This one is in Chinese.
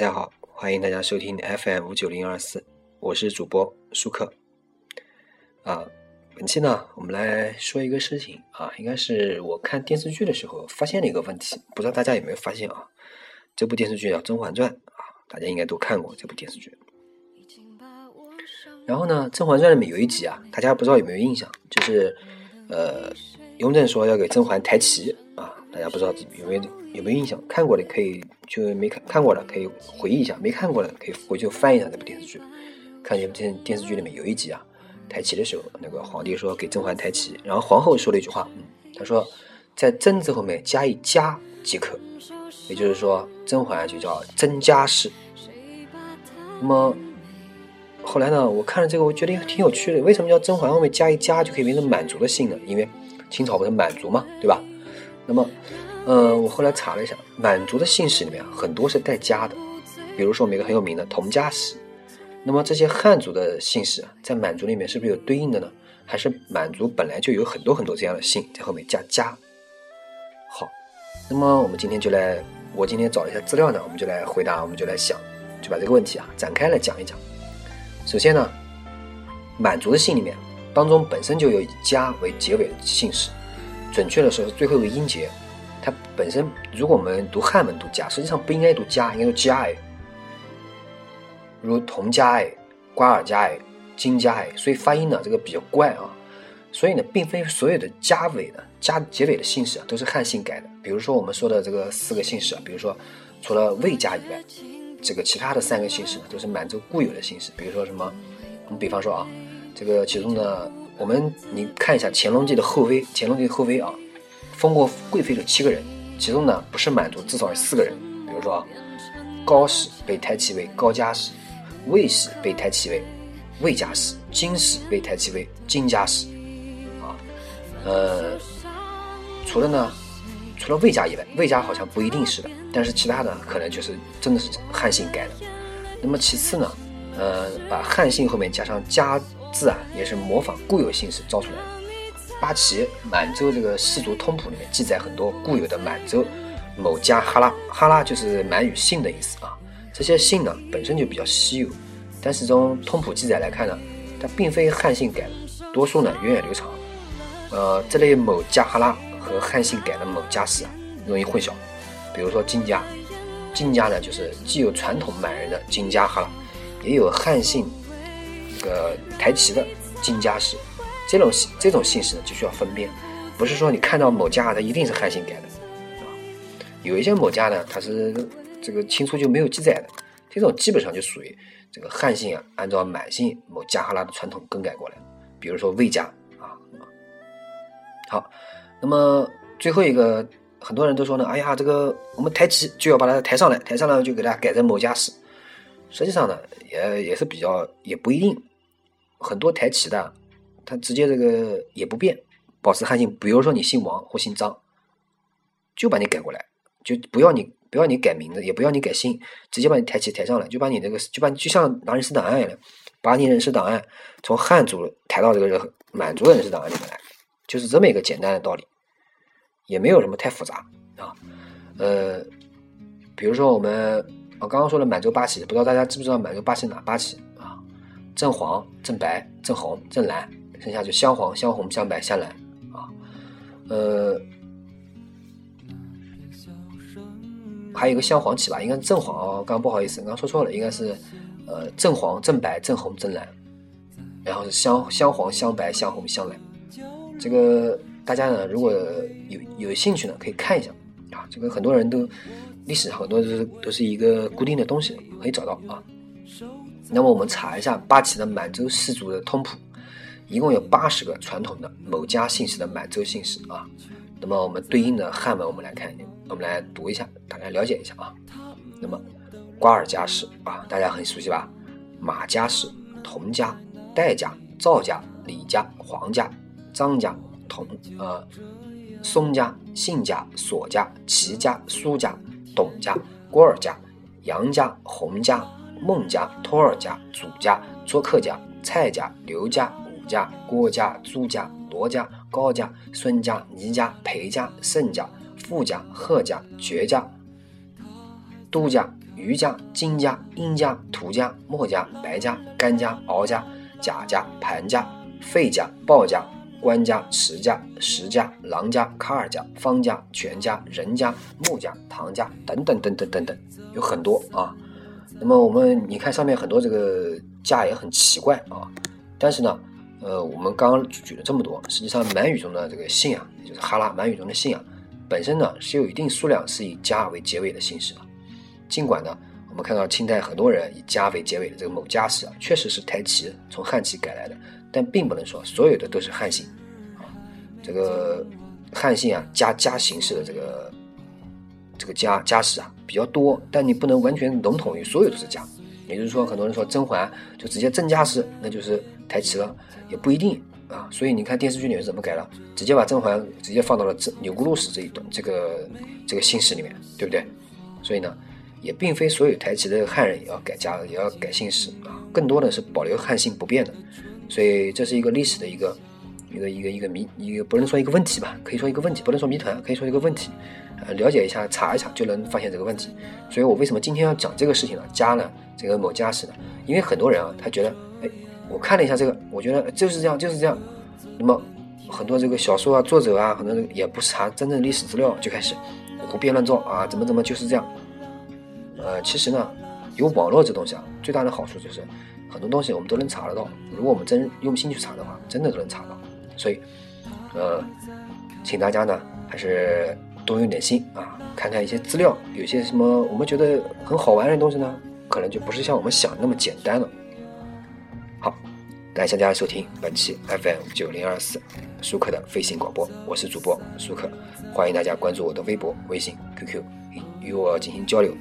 大家好，欢迎大家收听 FM 五九零二四，我是主播舒克。啊，本期呢，我们来说一个事情啊，应该是我看电视剧的时候发现了一个问题，不知道大家有没有发现啊？这部电视剧叫《甄嬛传》啊，大家应该都看过这部电视剧。然后呢，《甄嬛传》里面有一集啊，大家不知道有没有印象，就是呃，雍正说要给甄嬛抬旗啊，大家不知道有没有有没有印象？看过的可以就没看看过的可以回忆一下，没看过的可以回去翻一下这部电视剧，看这部电电视剧里面有一集啊。抬旗的时候，那个皇帝说给甄嬛抬旗，然后皇后说了一句话，她说在“甄”字后面加一“家”即可，也就是说甄嬛就叫甄家氏。那么后来呢，我看了这个，我觉得挺有趣的。为什么叫甄嬛后面加一“家”就可以变成满族的姓呢？因为清朝不是满族嘛，对吧？那么，呃，我后来查了一下，满族的姓氏里面很多是带“家”的，比如说我们一个很有名的佟家氏。那么这些汉族的姓氏啊，在满族里面是不是有对应的呢？还是满族本来就有很多很多这样的姓，在后面加加？好，那么我们今天就来，我今天找了一下资料呢，我们就来回答，我们就来想，就把这个问题啊展开来讲一讲。首先呢，满族的姓里面当中本身就有以“家”为结尾的姓氏，准确的说是最后一个音节，它本身如果我们读汉文读“家”，实际上不应该读“家”，应该读“加”哎。如佟加哎、瓜尔佳哎、金加哎，所以发音呢这个比较怪啊。所以呢，并非所有的加尾的加结尾的姓氏啊都是汉姓改的。比如说我们说的这个四个姓氏啊，比如说除了魏家以外，这个其他的三个姓氏呢都是满洲固有的姓氏。比如说什么，我们比方说啊，这个其中呢，我们你看一下乾隆帝的后妃，乾隆帝后妃啊，封过贵妃的七个人，其中呢不是满族，至少有四个人。比如说，高氏被抬起为高家氏。魏氏被抬起为魏家氏，金氏被抬起为金家氏，啊，呃，除了呢，除了魏家以外，魏家好像不一定是的，但是其他的可能就是真的是汉姓改的。那么其次呢，呃，把汉姓后面加上家字啊，也是模仿固有姓氏造出来的。八旗满洲这个氏族通谱里面记载很多固有的满洲某家哈拉，哈拉就是满语姓的意思啊。这些姓呢本身就比较稀有，但是从通谱记载来看呢，它并非汉姓改的，多数呢源远流长。呃，这类某家哈拉和汉姓改的某家氏啊，容易混淆。比如说金家，金家呢就是既有传统满人的金家哈拉，也有汉姓个抬旗的金家氏。这种这种姓氏呢就需要分辨，不是说你看到某家它一定是汉姓改的啊。有一些某家呢，它是。这个清初就没有记载的，这种基本上就属于这个汉姓啊，按照满姓某加哈拉的传统更改过来。比如说魏家啊，好，那么最后一个，很多人都说呢，哎呀，这个我们抬旗就要把它抬上来，抬上来就给它改成某家氏。实际上呢，也也是比较也不一定，很多抬旗的，他直接这个也不变，保持汉姓。比如说你姓王或姓张，就把你改过来，就不要你。不要你改名字，也不要你改姓，直接把你抬起抬上来，就把你那个，就把你就像拿人事档案一样，把你人事档案从汉族抬到这个满族的人事档案里面来，就是这么一个简单的道理，也没有什么太复杂啊。呃，比如说我们我刚刚说了满洲八旗，不知道大家知不知道满洲八旗哪八旗？正黄、正白、正红、正蓝，剩下就镶黄、镶红、镶白、镶蓝啊。呃。还有一个镶黄旗吧，应该是正黄哦。刚刚不好意思，刚刚说错了，应该是呃正黄、正白、正红、正蓝，然后是镶镶黄、镶白、镶红、镶蓝。这个大家呢，如果有有兴趣呢，可以看一下啊。这个很多人都历史很多都是都是一个固定的东西，可以找到啊。那么我们查一下八旗的满洲氏族的通谱，一共有八十个传统的某家姓氏的满洲姓氏啊。那么我们对应的汉文，我们来看一下。我们来读一下，大家了解一下啊。那么，瓜尔佳氏啊，大家很熟悉吧？马家氏、佟家、戴家、赵家、李家、黄家、张家、佟呃、宋家、信家、索家、齐家、苏家、董家、郭尔家、杨家、洪家、孟家、托尔家、祖家、卓克家、蔡家、刘家、武家、郭家、朱家、罗家、高家、孙家、倪家、裴家、盛家。傅家、贺家、爵家、都家、余家、金家、殷家、土家、墨家、白家、甘家、敖家、贾家、盘家、费家、鲍家、官家、池家、石家、郎家、卡尔家、方家、全家、任家、穆家、唐家等等等等等等，有很多啊。那么我们你看上面很多这个家也很奇怪啊，但是呢，呃，我们刚刚举了这么多，实际上满语中的这个姓啊，就是哈拉满语中的姓啊。本身呢是有一定数量是以家为结尾的姓氏的，尽管呢我们看到清代很多人以家为结尾的这个某家氏啊，确实是台旗从汉旗改来的，但并不能说所有的都是汉姓啊。这个汉姓啊家家形式的这个这个家家氏啊比较多，但你不能完全笼统于所有都是家。也就是说，很多人说甄嬛就直接甄家氏，那就是台旗了，也不一定。啊，所以你看电视剧里面怎么改了？直接把甄嬛直接放到了这钮钴禄氏这一段这个这个姓氏里面，对不对？所以呢，也并非所有台旗的汉人也要改家，也要改姓氏啊，更多的是保留汉姓不变的。所以这是一个历史的一个一个一个一个谜，一个不能说一个问题吧，可以说一个问题，不能说谜团，可以说一个问题。呃，了解一下，查一查就能发现这个问题。所以我为什么今天要讲这个事情呢？加呢，这个某家氏呢？因为很多人啊，他觉得，哎。我看了一下这个，我觉得就是这样，就是这样。那么很多这个小说啊、作者啊，很多人也不查真正历史资料，就开始胡编乱造啊，怎么怎么就是这样。呃，其实呢，有网络这东西啊，最大的好处就是很多东西我们都能查得到。如果我们真用心去查的话，真的都能查到。所以，呃，请大家呢还是多用点心啊，看看一些资料，有些什么我们觉得很好玩的东西呢，可能就不是像我们想那么简单了。好感谢大家收听本期 FM 九零二四舒克的飞行广播，我是主播舒克，欢迎大家关注我的微博、微信、QQ，与我进行交流。